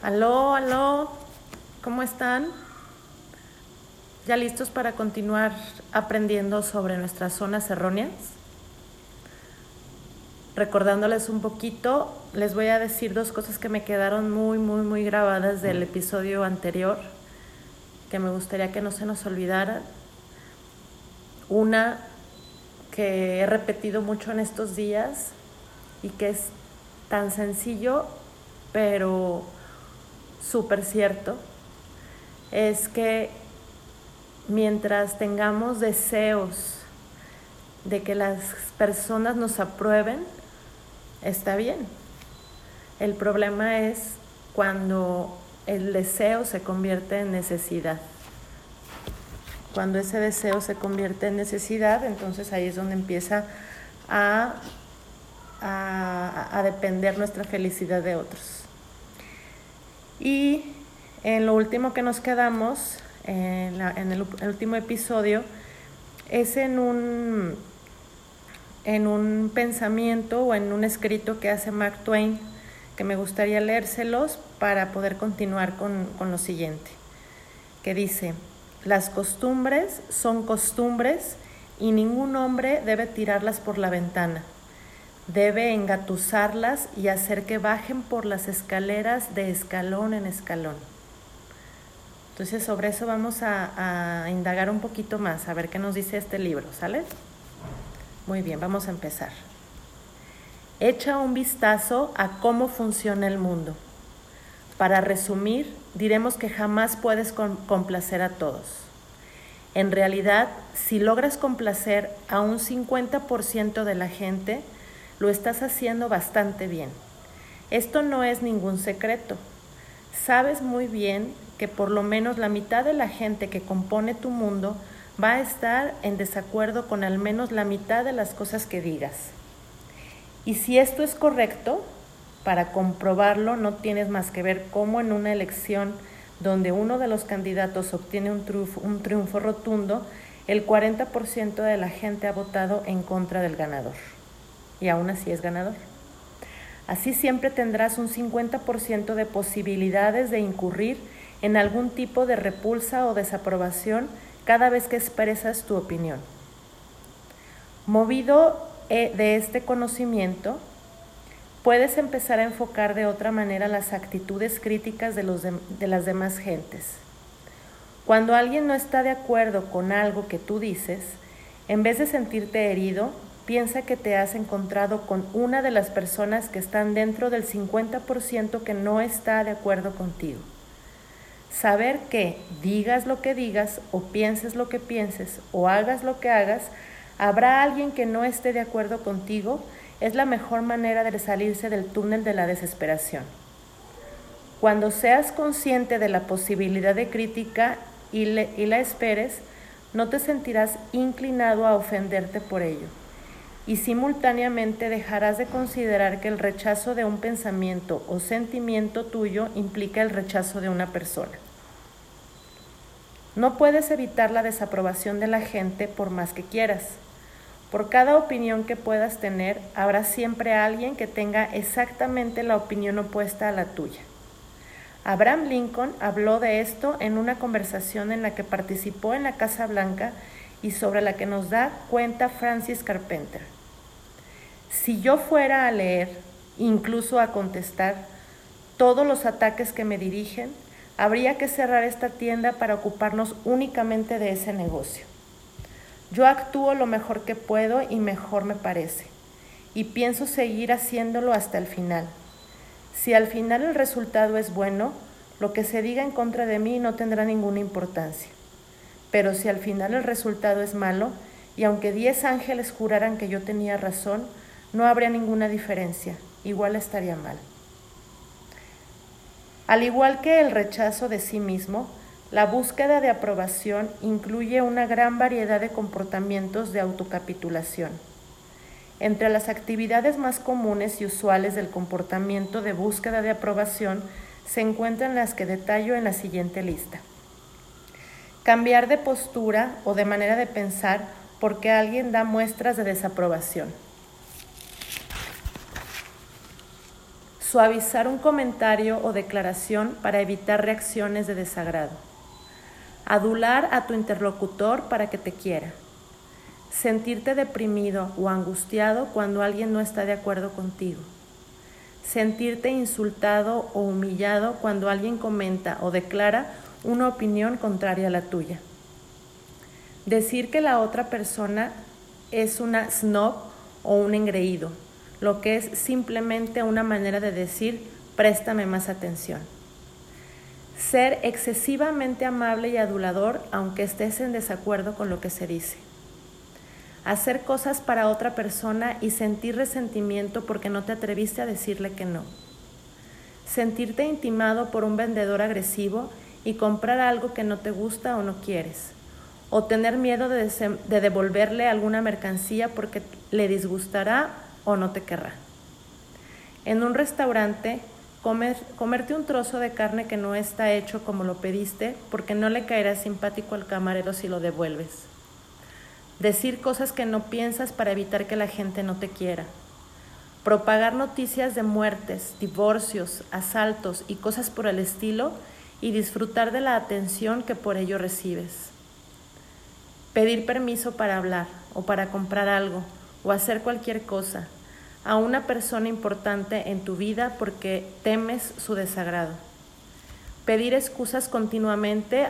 Aló, aló, ¿cómo están? ¿Ya listos para continuar aprendiendo sobre nuestras zonas erróneas? Recordándoles un poquito, les voy a decir dos cosas que me quedaron muy, muy, muy grabadas del episodio anterior, que me gustaría que no se nos olvidaran. Una que he repetido mucho en estos días y que es tan sencillo, pero súper cierto, es que mientras tengamos deseos de que las personas nos aprueben, está bien. El problema es cuando el deseo se convierte en necesidad. Cuando ese deseo se convierte en necesidad, entonces ahí es donde empieza a, a, depender nuestra felicidad de otros. Y en lo último que nos quedamos, en, el, último episodio, es en un, en un pensamiento o en un escrito que hace Mark Twain, que me gustaría leérselos para poder continuar con, con lo siguiente, que dice, las costumbres son costumbres y ningún hombre debe tirarlas por la ventana debe engatusarlas y hacer que bajen por las escaleras de escalón en escalón. Entonces sobre eso vamos a, indagar un poquito más, a ver qué nos dice este libro, ¿sale? Muy bien, vamos a empezar. Echa un vistazo a cómo funciona el mundo. Para resumir, diremos que jamás puedes complacer a todos. En realidad, si logras complacer a un 50% de la gente, lo estás haciendo bastante bien. Esto no es ningún secreto. Sabes muy bien que por lo menos la mitad de la gente que compone tu mundo va a estar en desacuerdo con al menos la mitad de las cosas que digas. Y si esto es correcto, para comprobarlo no tienes más que ver cómo en una elección donde uno de los candidatos obtiene un triunfo, un triunfo rotundo, el 40% de la gente ha votado en contra del ganador y aún así es ganador. Así siempre tendrás un 50% de posibilidades de incurrir en algún tipo de repulsa o desaprobación cada vez que expresas tu opinión. Movido eh, de este conocimiento, puedes empezar a enfocar de otra manera las actitudes críticas de, de las demás gentes. Cuando alguien no está de acuerdo con algo que tú dices, en vez de sentirte herido, piensa que te has encontrado con una de las personas que están dentro del 50% que no está de acuerdo contigo. Saber que digas lo que digas o pienses lo que pienses o hagas lo que hagas, habrá alguien que no esté de acuerdo contigo, es la mejor manera de salirse del túnel de la desesperación. Cuando seas consciente de la posibilidad de crítica y, y la esperes, no te sentirás inclinado a ofenderte por ello y simultáneamente dejarás de considerar que el rechazo de un pensamiento o sentimiento tuyo implica el rechazo de una persona. No puedes evitar la desaprobación de la gente por más que quieras. Por cada opinión que puedas tener, habrá siempre alguien que tenga exactamente la opinión opuesta a la tuya. Abraham Lincoln habló de esto en una conversación en la que participó en la Casa Blanca y sobre la que nos da cuenta Francis Carpenter. Si yo fuera a leer, incluso a contestar, todos los ataques que me dirigen, habría que cerrar esta tienda para ocuparnos únicamente de ese negocio. Yo actúo lo mejor que puedo y mejor me parece, y pienso seguir haciéndolo hasta el final. Si al final el resultado es bueno, lo que se diga en contra de mí no tendrá ninguna importancia. Pero si al final el resultado es malo, y aunque diez ángeles juraran que yo tenía razón, no habría ninguna diferencia, igual estaría mal. Al igual que el rechazo de sí mismo, la búsqueda de aprobación incluye una gran variedad de comportamientos de autocapitulación. Entre las actividades más comunes y usuales del comportamiento de búsqueda de aprobación se encuentran las que detallo en la siguiente lista. Cambiar de postura o de manera de pensar porque alguien da muestras de desaprobación Suavizar un comentario o declaración para evitar reacciones de desagrado. Adular a tu interlocutor para que te quiera. Sentirte deprimido o angustiado cuando alguien no está de acuerdo contigo. Sentirte insultado o humillado cuando alguien comenta o declara una opinión contraria a la tuya. Decir que la otra persona es una snob o un engreído, lo que es simplemente una manera de decir préstame más atención. Ser excesivamente amable y adulador aunque estés en desacuerdo con lo que se dice. Hacer cosas para otra persona y sentir resentimiento porque no te atreviste a decirle que no. Sentirte intimado por un vendedor agresivo y comprar algo que no te gusta o no quieres. O tener miedo de, devolverle alguna mercancía porque le disgustará o no te querrá. En un restaurante, comerte un trozo de carne que no está hecho como lo pediste porque no le caerá simpático al camarero si lo devuelves. Decir cosas que no piensas para evitar que la gente no te quiera. Propagar noticias de muertes, divorcios, asaltos y cosas por el estilo y disfrutar de la atención que por ello recibes. Pedir permiso para hablar o para comprar algo o hacer cualquier cosa a una persona importante en tu vida porque temes su desagrado. Pedir excusas continuamente,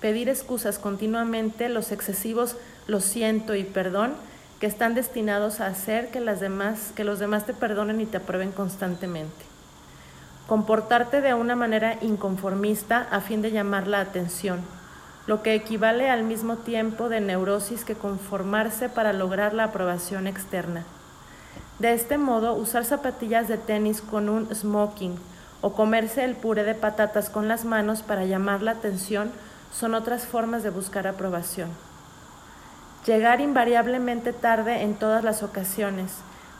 pedir excusas continuamente, los excesivos lo siento y perdón, que están destinados a hacer que, las demás, que los demás te perdonen y te aprueben constantemente. Comportarte de una manera inconformista a fin de llamar la atención, lo que equivale al mismo tiempo de neurosis que conformarse para lograr la aprobación externa. De este modo, usar zapatillas de tenis con un smoking o comerse el puré de patatas con las manos para llamar la atención son otras formas de buscar aprobación. Llegar invariablemente tarde en todas las ocasiones,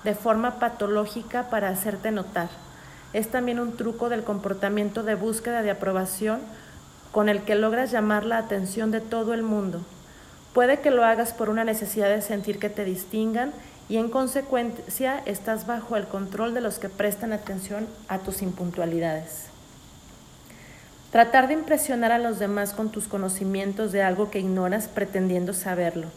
de forma patológica para hacerte notar. Es también un truco del comportamiento de búsqueda de aprobación con el que logras llamar la atención de todo el mundo. Puede que lo hagas por una necesidad de sentir que te distingan y en consecuencia estás bajo el control de los que prestan atención a tus impuntualidades. Tratar de impresionar a los demás con tus conocimientos de algo que ignoras pretendiendo saberlo.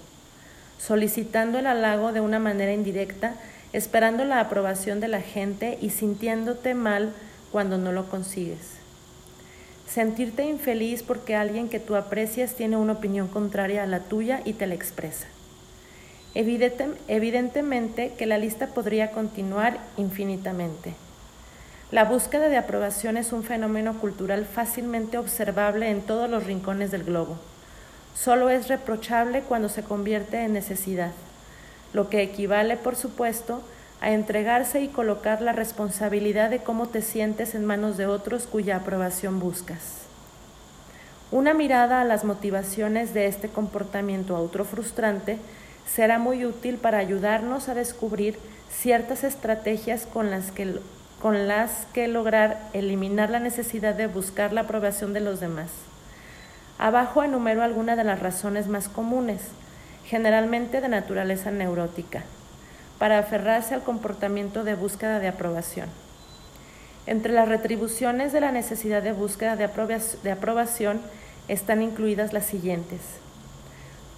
Solicitando el halago de una manera indirecta, esperando la aprobación de la gente y sintiéndote mal cuando no lo consigues. Sentirte infeliz porque alguien que tú aprecias tiene una opinión contraria a la tuya y te la expresa. Evidentemente que la lista podría continuar infinitamente. La búsqueda de aprobación es un fenómeno cultural fácilmente observable en todos los rincones del globo. Solo es reprochable cuando se convierte en necesidad, lo que equivale, por supuesto, a entregarse y colocar la responsabilidad de cómo te sientes en manos de otros cuya aprobación buscas. Una mirada a las motivaciones de este comportamiento autofrustrante será muy útil para ayudarnos a descubrir ciertas estrategias con las que, con las que lograr eliminar la necesidad de buscar la aprobación de los demás. Abajo enumero algunas de las razones más comunes, generalmente de naturaleza neurótica, para aferrarse al comportamiento de búsqueda de aprobación. Entre las retribuciones de la necesidad de búsqueda de, aprobación están incluidas las siguientes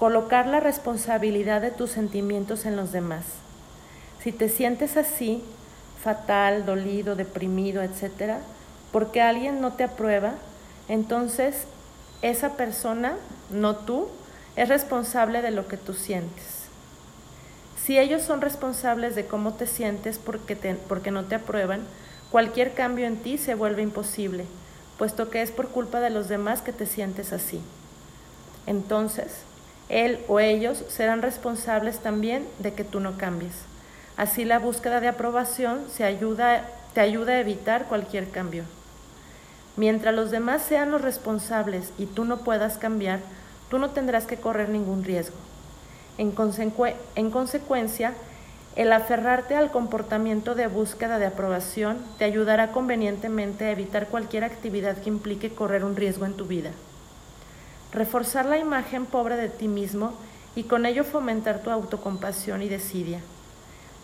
Colocar la responsabilidad de tus sentimientos en los demás. Si te sientes así, fatal, dolido, deprimido, etc., porque alguien no te aprueba, entonces esa persona, no tú, es responsable de lo que tú sientes. Si ellos son responsables de cómo te sientes porque, porque no te aprueban, cualquier cambio en ti se vuelve imposible, puesto que es por culpa de los demás que te sientes así. Entonces, él o ellos serán responsables también de que tú no cambies. Así la búsqueda de aprobación te ayuda a evitar cualquier cambio. Mientras los demás sean los responsables y tú no puedas cambiar, tú no tendrás que correr ningún riesgo. En, en consecuencia, el aferrarte al comportamiento de búsqueda de aprobación te ayudará convenientemente a evitar cualquier actividad que implique correr un riesgo en tu vida reforzar la imagen pobre de ti mismo y con ello fomentar tu autocompasión y desidia.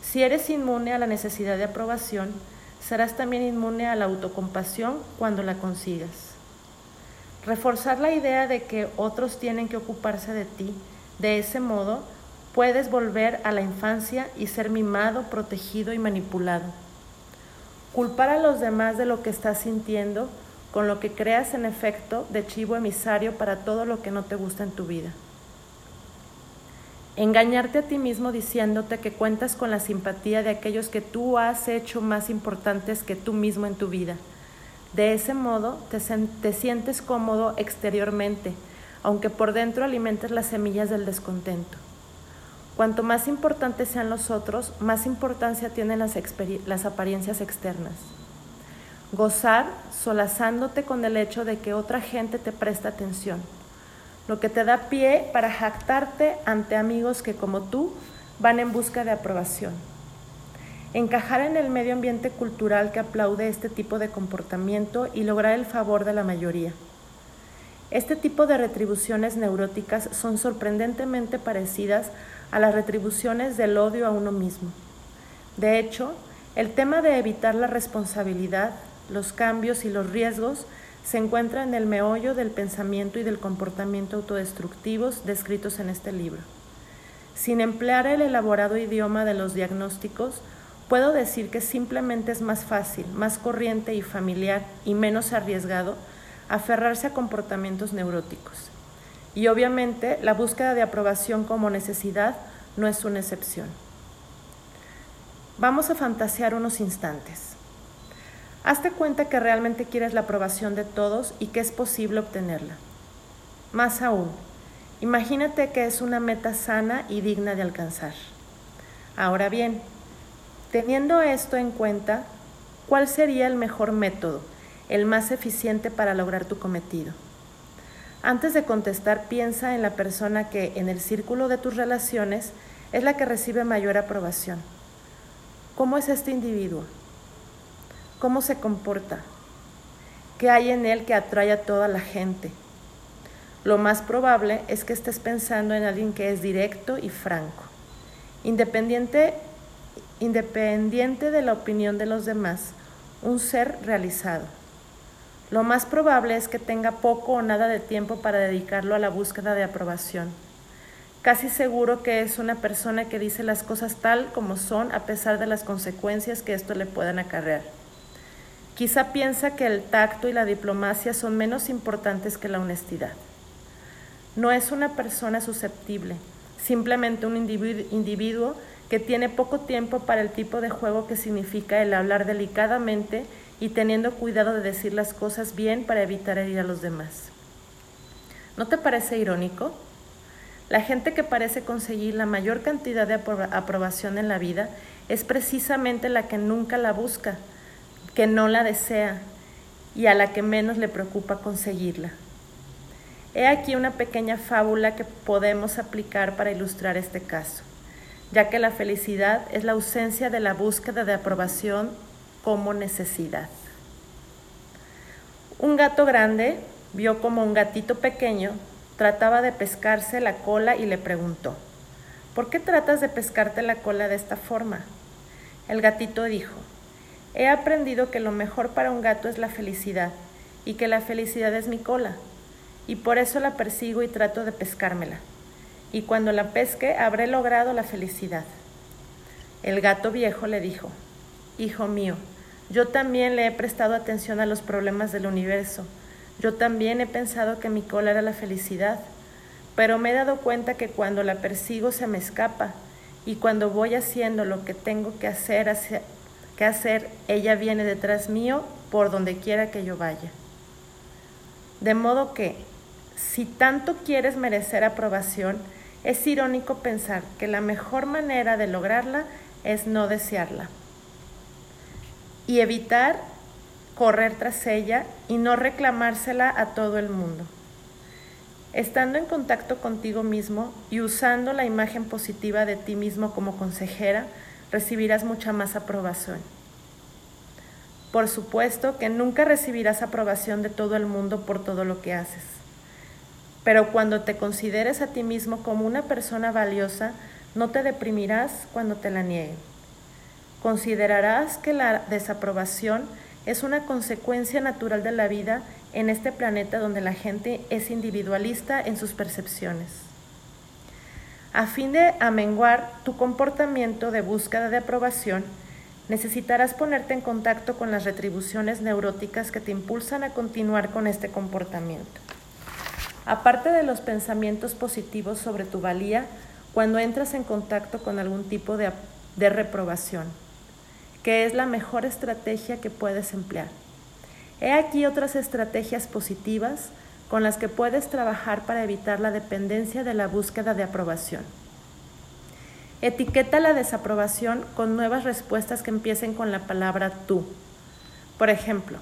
Si eres inmune a la necesidad de aprobación, serás también inmune a la autocompasión cuando la consigas. Reforzar la idea de que otros tienen que ocuparse de ti, de ese modo puedes volver a la infancia y ser mimado, protegido y manipulado. Culpar a los demás de lo que estás sintiendo, con lo que creas en efecto de chivo emisario para todo lo que no te gusta en tu vida. Engañarte a ti mismo diciéndote que cuentas con la simpatía de aquellos que tú has hecho más importantes que tú mismo en tu vida. De ese modo te, te sientes cómodo exteriormente, aunque por dentro alimentes las semillas del descontento. Cuanto más importantes sean los otros, más importancia tienen las, las apariencias externas. Gozar solazándote con el hecho de que otra gente te presta atención lo que te da pie para jactarte ante amigos que como tú van en busca de aprobación. Encajar en el medio ambiente cultural que aplaude este tipo de comportamiento y lograr el favor de la mayoría. Este tipo de retribuciones neuróticas son sorprendentemente parecidas a las retribuciones del odio a uno mismo. De hecho, el tema de evitar la responsabilidad, los cambios y los riesgos se encuentra en el meollo del pensamiento y del comportamiento autodestructivos descritos en este libro. Sin emplear el elaborado idioma de los diagnósticos, puedo decir que simplemente es más fácil, más corriente y familiar y menos arriesgado aferrarse a comportamientos neuróticos. Y obviamente la búsqueda de aprobación como necesidad no es una excepción. Vamos a fantasear unos instantes. Hazte cuenta que realmente quieres la aprobación de todos y que es posible obtenerla. Más aún, imagínate que es una meta sana y digna de alcanzar. Ahora bien, teniendo esto en cuenta, ¿cuál sería el mejor método, el más eficiente para lograr tu cometido? Antes de contestar, piensa en la persona que en el círculo de tus relaciones es la que recibe mayor aprobación. ¿Cómo es este individuo? Cómo se comporta, qué hay en él que atrae a toda la gente. Lo más probable es que estés pensando en alguien que es directo y franco, independiente, independiente de la opinión de los demás, un ser realizado. Lo más probable es que tenga poco o nada de tiempo para dedicarlo a la búsqueda de aprobación. Casi seguro que es una persona que dice las cosas tal como son a pesar de las consecuencias que esto le puedan acarrear. Quizá piensa que el tacto y la diplomacia son menos importantes que la honestidad. No es una persona susceptible, simplemente un individuo que tiene poco tiempo para el tipo de juego que significa el hablar delicadamente y teniendo cuidado de decir las cosas bien para evitar herir a los demás. ¿No te parece irónico? La gente que parece conseguir la mayor cantidad de aprobación en la vida es precisamente la que nunca la busca, que no la desea y a la que menos le preocupa conseguirla. He aquí una pequeña fábula que podemos aplicar para ilustrar este caso, ya que la felicidad es la ausencia de la búsqueda de aprobación como necesidad. Un gato grande vio como un gatito pequeño trataba de pescarse la cola y le preguntó, ¿por qué tratas de pescarte la cola de esta forma? El gatito dijo, He aprendido que lo mejor para un gato es la felicidad y que la felicidad es mi cola, y por eso la persigo y trato de pescármela. Y cuando la pesque habré logrado la felicidad. El gato viejo le dijo, Hijo mío, yo también le he prestado atención a los problemas del universo. Yo también he pensado que mi cola era la felicidad, pero me he dado cuenta que cuando la persigo se me escapa y cuando voy haciendo lo que tengo que hacer hacia, qué hacer, ella viene detrás mío por donde quiera que yo vaya. De modo que, si tanto quieres merecer aprobación, es irónico pensar que la mejor manera de lograrla es no desearla y evitar correr tras ella y no reclamársela a todo el mundo. Estando en contacto contigo mismo y usando la imagen positiva de ti mismo como consejera, recibirás mucha más aprobación. Por supuesto que nunca recibirás aprobación de todo el mundo por todo lo que haces. Pero cuando te consideres a ti mismo como una persona valiosa, no te deprimirás cuando te la nieguen. considerarás que la desaprobación es una consecuencia natural de la vida en este planeta donde la gente es individualista en sus percepciones. A fin de amenguar tu comportamiento de búsqueda de aprobación, necesitarás ponerte en contacto con las retribuciones neuróticas que te impulsan a continuar con este comportamiento. Aparte de los pensamientos positivos sobre tu valía, cuando entras en contacto con algún tipo de, de reprobación, que es la mejor estrategia que puedes emplear. He aquí otras estrategias positivas con las que puedes trabajar para evitar la dependencia de la búsqueda de aprobación. Etiqueta la desaprobación con nuevas respuestas que empiecen con la palabra tú. Por ejemplo,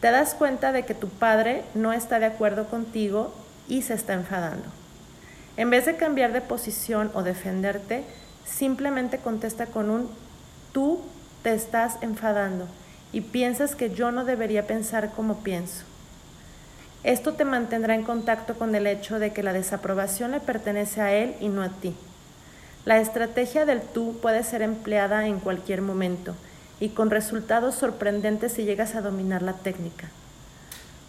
te das cuenta de que tu padre no está de acuerdo contigo y se está enfadando. En vez de cambiar de posición o defenderte, simplemente contesta con un tú te estás enfadando y piensas que yo no debería pensar como pienso. Esto te mantendrá en contacto con el hecho de que la desaprobación le pertenece a él y no a ti. La estrategia del tú puede ser empleada en cualquier momento y con resultados sorprendentes si llegas a dominar la técnica.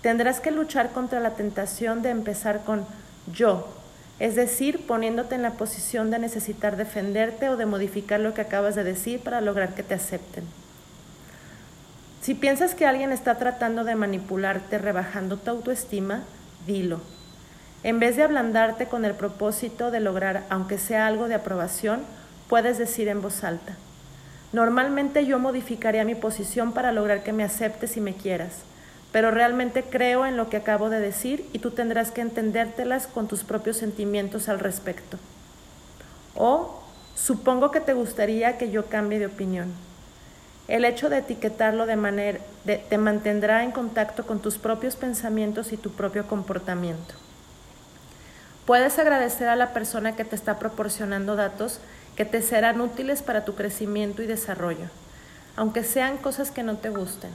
Tendrás que luchar contra la tentación de empezar con yo, es decir, poniéndote en la posición de necesitar defenderte o de modificar lo que acabas de decir para lograr que te acepten. Si piensas que alguien está tratando de manipularte rebajando tu autoestima, dilo. En vez de ablandarte con el propósito de lograr, aunque sea algo de aprobación, puedes decir en voz alta. Normalmente yo modificaría mi posición para lograr que me aceptes y me quieras, pero realmente creo en lo que acabo de decir y tú tendrás que entendértelas con tus propios sentimientos al respecto. O supongo que te gustaría que yo cambie de opinión. El hecho de etiquetarlo de manera te mantendrá en contacto con tus propios pensamientos y tu propio comportamiento. Puedes agradecer a la persona que te está proporcionando datos que te serán útiles para tu crecimiento y desarrollo, aunque sean cosas que no te gusten.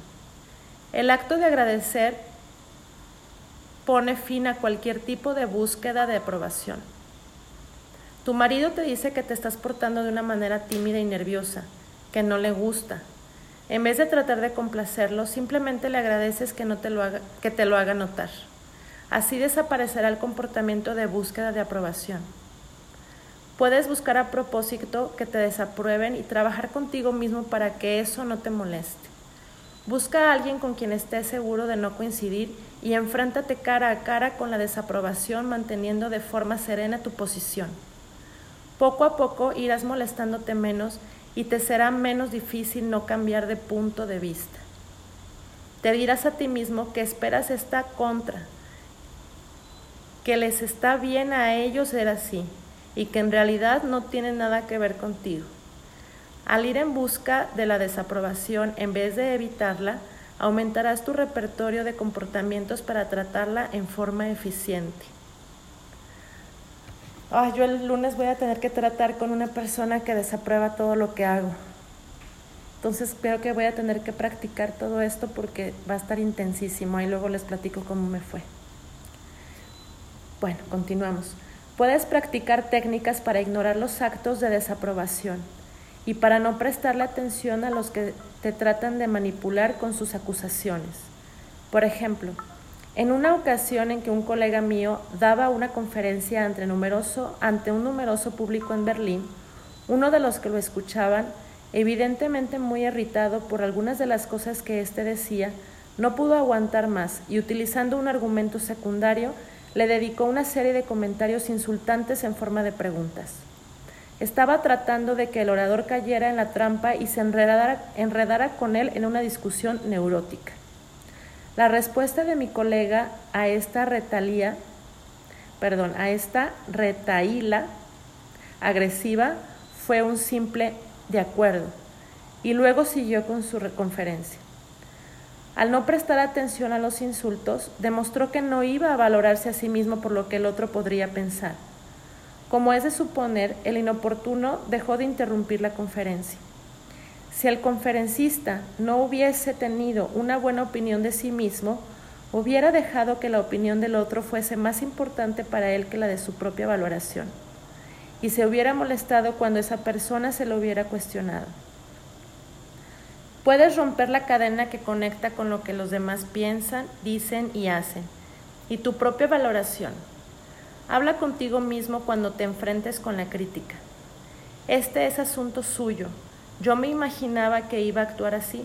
El acto de agradecer pone fin a cualquier tipo de búsqueda de aprobación. Tu marido te dice que te estás portando de una manera tímida y nerviosa, que no le gusta, en vez de tratar de complacerlo, simplemente le agradeces que, no te, lo haga, que te lo haga notar. Así desaparecerá el comportamiento de búsqueda de aprobación. Puedes buscar a propósito que te desaprueben y trabajar contigo mismo para que eso no te moleste. Busca a alguien con quien estés seguro de no coincidir y enfréntate cara a cara con la desaprobación manteniendo de forma serena tu posición. Poco a poco irás molestándote menos y te será menos difícil no cambiar de punto de vista. Te dirás a ti mismo que esperas esta contra, que les está bien a ellos ser así y que en realidad no tiene nada que ver contigo. Al ir en busca de la desaprobación en vez de evitarla, aumentarás tu repertorio de comportamientos para tratarla en forma eficiente yo el lunes voy a tener que tratar con una persona que desaprueba todo lo que hago. Entonces creo que voy a tener que practicar todo esto porque va a estar intensísimo. Ahí luego les platico cómo me fue. Bueno, continuamos. Puedes practicar técnicas para ignorar los actos de desaprobación y para no prestarle atención a los que te tratan de manipular con sus acusaciones. Por ejemplo, en una ocasión en que un colega mío daba una conferencia ante, numeroso, ante un numeroso público en Berlín, uno de los que lo escuchaban, evidentemente muy irritado por algunas de las cosas que éste decía, no pudo aguantar más y utilizando un argumento secundario, le dedicó una serie de comentarios insultantes en forma de preguntas. Estaba tratando de que el orador cayera en la trampa y se enredara, enredara con él en una discusión neurótica. La respuesta de mi colega a esta retalía, perdón, a esta retaíla agresiva fue un simple de acuerdo y luego siguió con su conferencia. Al no prestar atención a los insultos, demostró que no iba a valorarse a sí mismo por lo que el otro podría pensar. Como es de suponer, el inoportuno dejó de interrumpir la conferencia. Si el conferencista no hubiese tenido una buena opinión de sí mismo, hubiera dejado que la opinión del otro fuese más importante para él que la de su propia valoración, y se hubiera molestado cuando esa persona se lo hubiera cuestionado. Puedes romper la cadena que conecta con lo que los demás piensan, dicen y hacen, y tu propia valoración. Habla contigo mismo cuando te enfrentes con la crítica. Este es asunto suyo. Yo me imaginaba que iba a actuar así,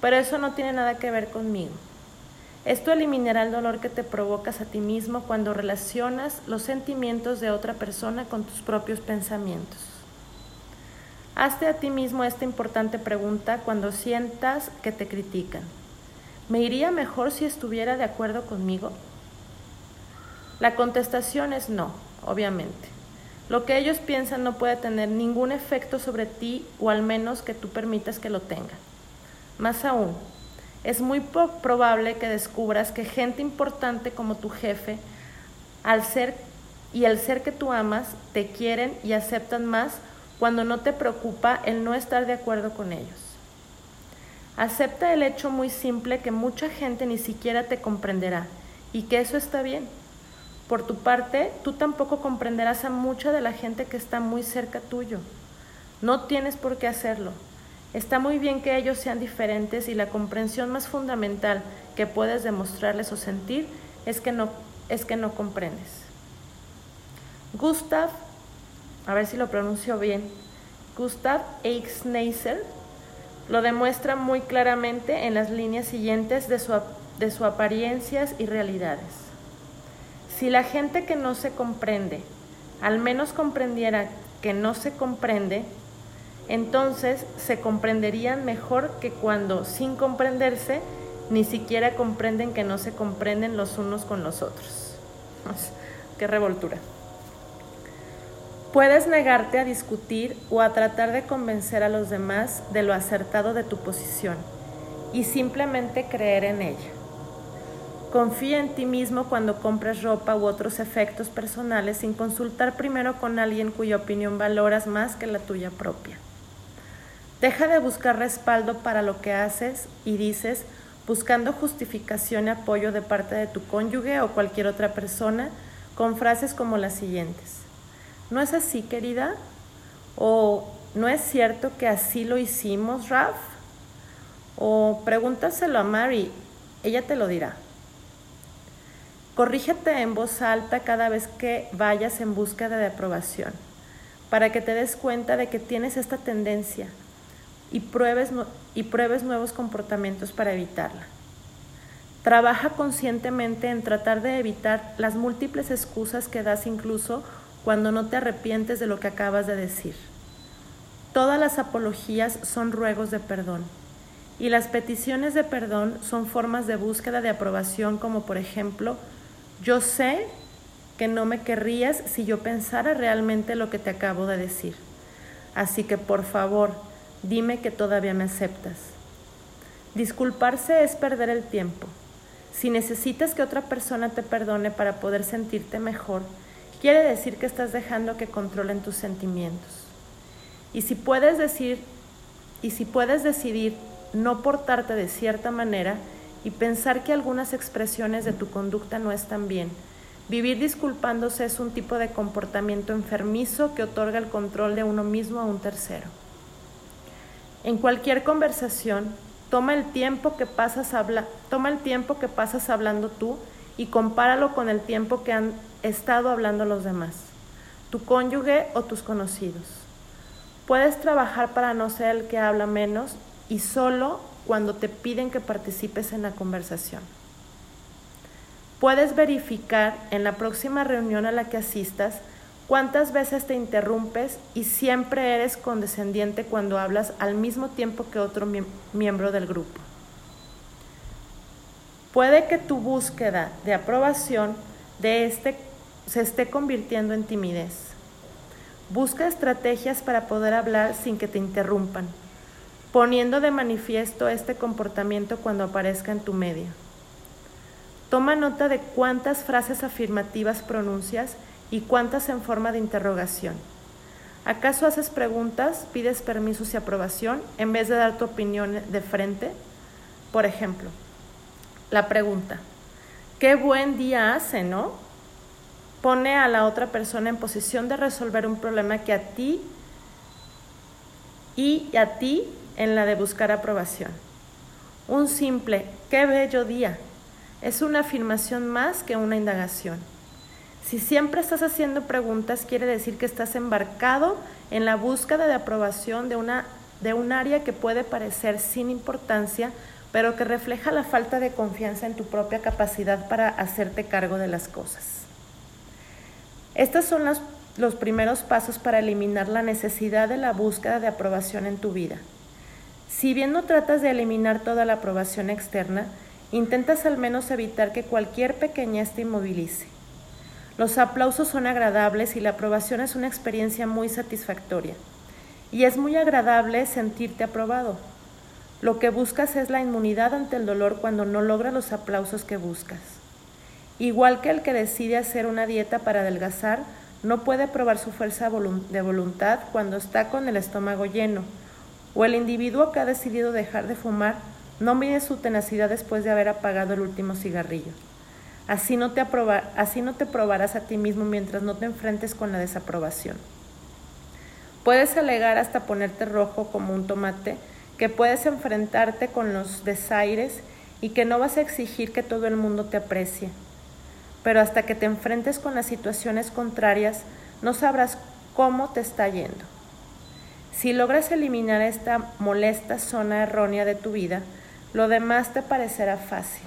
pero eso no tiene nada que ver conmigo. Esto eliminará el dolor que te provocas a ti mismo cuando relacionas los sentimientos de otra persona con tus propios pensamientos. Hazte a ti mismo esta importante pregunta cuando sientas que te critican. ¿Me iría mejor si estuviera de acuerdo conmigo? La contestación es no, obviamente. Lo que ellos piensan no puede tener ningún efecto sobre ti o al menos que tú permitas que lo tenga. Más aún, es muy probable que descubras que gente importante como tu jefe, al ser y el ser que tú amas, te quieren y aceptan más cuando no te preocupa el no estar de acuerdo con ellos. Acepta el hecho muy simple que mucha gente ni siquiera te comprenderá y que eso está bien. Por tu parte, tú tampoco comprenderás a mucha de la gente que está muy cerca tuyo. No tienes por qué hacerlo. Está muy bien que ellos sean diferentes y la comprensión más fundamental que puedes demostrarles o sentir es que no, es que no comprendes. Gustav, a ver si lo pronuncio bien, Gustav Eichsneiser lo demuestra muy claramente en las líneas siguientes de su, de su apariencias y realidades. Si la gente que no se comprende al menos comprendiera que no se comprende, entonces se comprenderían mejor que cuando, sin comprenderse, ni siquiera comprenden que no se comprenden los unos con los otros. Qué revoltura. Puedes negarte a discutir o a tratar de convencer a los demás de lo acertado de tu posición y simplemente creer en ella. Confía en ti mismo cuando compres ropa u otros efectos personales sin consultar primero con alguien cuya opinión valoras más que la tuya propia. Deja de buscar respaldo para lo que haces y dices buscando justificación y apoyo de parte de tu cónyuge o cualquier otra persona con frases como las siguientes. ¿No es así, querida? ¿O no es cierto que así lo hicimos, Raf? O pregúntaselo a Mary, ella te lo dirá. Corrígete en voz alta cada vez que vayas en búsqueda de aprobación, para que te des cuenta de que tienes esta tendencia y pruebes, y pruebes nuevos comportamientos para evitarla. Trabaja conscientemente en tratar de evitar las múltiples excusas que das incluso cuando no te arrepientes de lo que acabas de decir. Todas las apologías son ruegos de perdón y las peticiones de perdón son formas de búsqueda de aprobación como por ejemplo, yo sé que no me querrías si yo pensara realmente lo que te acabo de decir. Así que por favor, Dime que todavía me aceptas. Disculparse es perder el tiempo. Si necesitas que otra persona te perdone para poder sentirte mejor, quiere decir que estás dejando que controlen tus sentimientos. Y si puedes decir y si puedes decidir no portarte de cierta manera y pensar que algunas expresiones de tu conducta no están bien, vivir disculpándose es un tipo de comportamiento enfermizo que otorga el control de uno mismo a un tercero. En cualquier conversación, toma el tiempo que pasas, habla toma el tiempo que pasas hablando tú y compáralo con el tiempo que han estado hablando los demás, tu cónyuge o tus conocidos. Puedes trabajar para no ser el que habla menos y solo cuando te piden que participes en la conversación. Puedes verificar en la próxima reunión a la que asistas ¿Cuántas veces te interrumpes y siempre eres condescendiente cuando hablas al mismo tiempo que otro miembro del grupo? Puede que tu búsqueda de aprobación de este se esté convirtiendo en timidez. Busca estrategias para poder hablar sin que te interrumpan, poniendo de manifiesto este comportamiento cuando aparezca en tu medio. Toma nota de cuántas frases afirmativas pronuncias y cuántas en forma de interrogación. ¿Acaso haces preguntas, pides permisos y aprobación en vez de dar tu opinión de frente? Por ejemplo, la pregunta, qué buen día hace, ¿no? Pone a la otra persona en posición de resolver un problema que a ti y a ti en la de buscar aprobación. Un simple qué bello día es una afirmación más que una indagación. Si siempre estás haciendo preguntas, quiere decir que estás embarcado en la búsqueda de aprobación de, una, de un área que puede parecer sin importancia, pero que refleja la falta de confianza en tu propia capacidad para hacerte cargo de las cosas. Estos son los, los primeros pasos para eliminar la necesidad de la búsqueda de aprobación en tu vida. Si bien no tratas de eliminar toda la aprobación externa, intentas al menos evitar que cualquier pequeñez te inmovilice. Los aplausos son agradables y la aprobación es una experiencia muy satisfactoria. Y es muy agradable sentirte aprobado. Lo que buscas es la inmunidad ante el dolor cuando no logras los aplausos que buscas. Igual que el que decide hacer una dieta para adelgazar, no puede probar su fuerza de voluntad cuando está con el estómago lleno. O el individuo que ha decidido dejar de fumar no mide su tenacidad después de haber apagado el último cigarrillo. Así no, te te probarás a ti mismo mientras no te enfrentes con la desaprobación. Puedes alegar hasta ponerte rojo como un tomate, que puedes enfrentarte con los desaires y que no vas a exigir que todo el mundo te aprecie. Pero hasta que te enfrentes con las situaciones contrarias, no sabrás cómo te está yendo. Si logras eliminar esta molesta zona errónea de tu vida, lo demás te parecerá fácil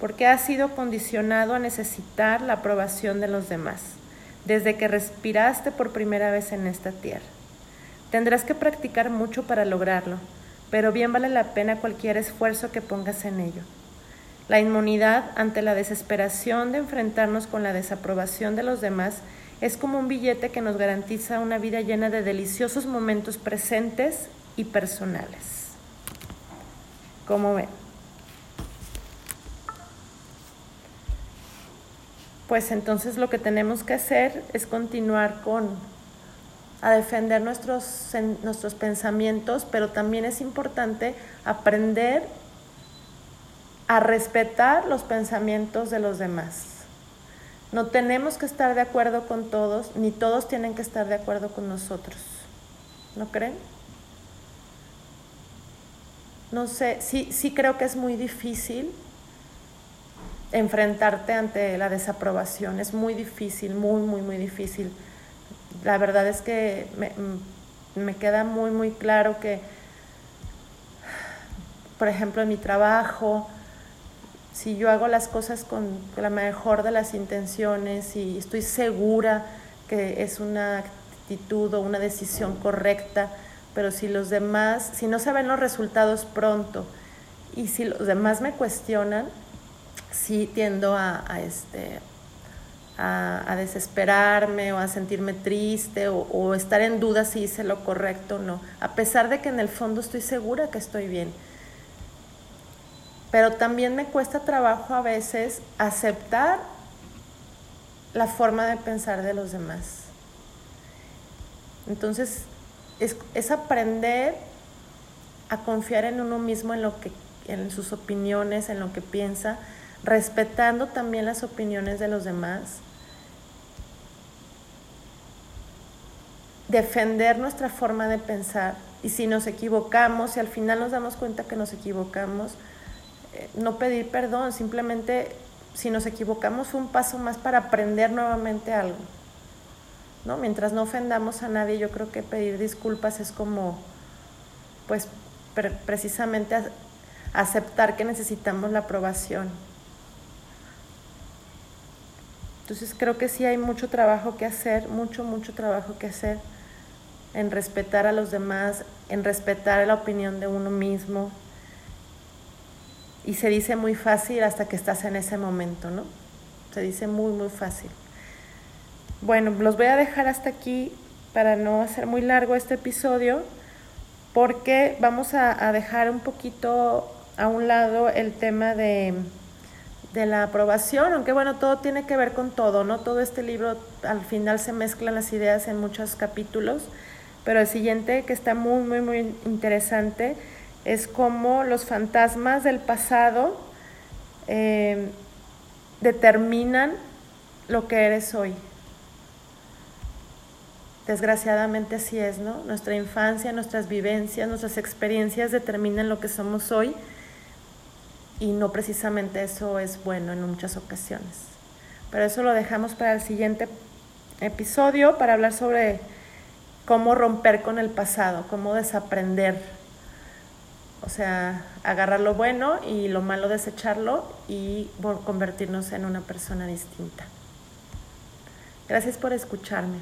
porque has sido condicionado a necesitar la aprobación de los demás, desde que respiraste por primera vez en esta tierra. Tendrás que practicar mucho para lograrlo, pero bien vale la pena cualquier esfuerzo que pongas en ello. La inmunidad ante la desesperación de enfrentarnos con la desaprobación de los demás es como un billete que nos garantiza una vida llena de deliciosos momentos presentes y personales. ¿Cómo ven? pues entonces lo que tenemos que hacer es continuar con a defender nuestros, nuestros pensamientos, pero también es importante aprender a respetar los pensamientos de los demás. No tenemos que estar de acuerdo con todos, ni todos tienen que estar de acuerdo con nosotros. ¿No creen? No sé, sí, sí creo que es muy difícil enfrentarte ante la desaprobación. Es muy difícil, muy, muy, muy difícil. La verdad es que me, queda muy, muy claro que, por ejemplo, en mi trabajo, si yo hago las cosas con la mejor de las intenciones y estoy segura que es una actitud o una decisión correcta, pero si los demás, si no se ven los resultados pronto y si los demás me cuestionan, sí tiendo a, este, a, desesperarme o a sentirme triste o, estar en duda si hice lo correcto o no, a pesar de que en el fondo estoy segura que estoy bien. Pero también me cuesta trabajo a veces aceptar la forma de pensar de los demás. Entonces, es, aprender a confiar en uno mismo, en lo que, en sus opiniones, en lo que piensa, respetando también las opiniones de los demás, defender nuestra forma de pensar y si nos equivocamos, y al final nos damos cuenta que nos equivocamos, no pedir perdón, simplemente si nos equivocamos un paso más para aprender nuevamente algo. ¿no? Mientras no ofendamos a nadie, yo creo que pedir disculpas es como, pues, precisamente aceptar que necesitamos la aprobación. Entonces creo que sí hay mucho trabajo que hacer, mucho, mucho trabajo que hacer en respetar a los demás, en respetar la opinión de uno mismo. Y se dice muy fácil hasta que estás en ese momento, ¿no? Se dice muy, muy fácil. Bueno, los voy a dejar hasta aquí para no hacer muy largo este episodio, porque vamos a, dejar un poquito a un lado el tema de de la aprobación, aunque bueno, todo tiene que ver con todo, ¿no? Todo este libro al final se mezclan las ideas en muchos capítulos, pero el siguiente que está muy, muy, muy interesante es cómo los fantasmas del pasado eh, determinan lo que eres hoy. desgraciadamente así es, ¿no? Nuestra infancia, nuestras vivencias, nuestras experiencias determinan lo que somos hoy y no precisamente eso es bueno en muchas ocasiones. Pero eso lo dejamos para el siguiente episodio para hablar sobre cómo romper con el pasado, cómo desaprender. O sea, agarrar lo bueno y lo malo desecharlo y convertirnos en una persona distinta. Gracias por escucharme.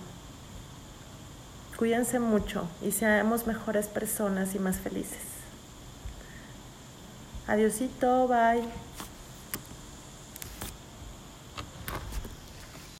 Cuídense mucho y seamos mejores personas y más felices. Adiosito, bye.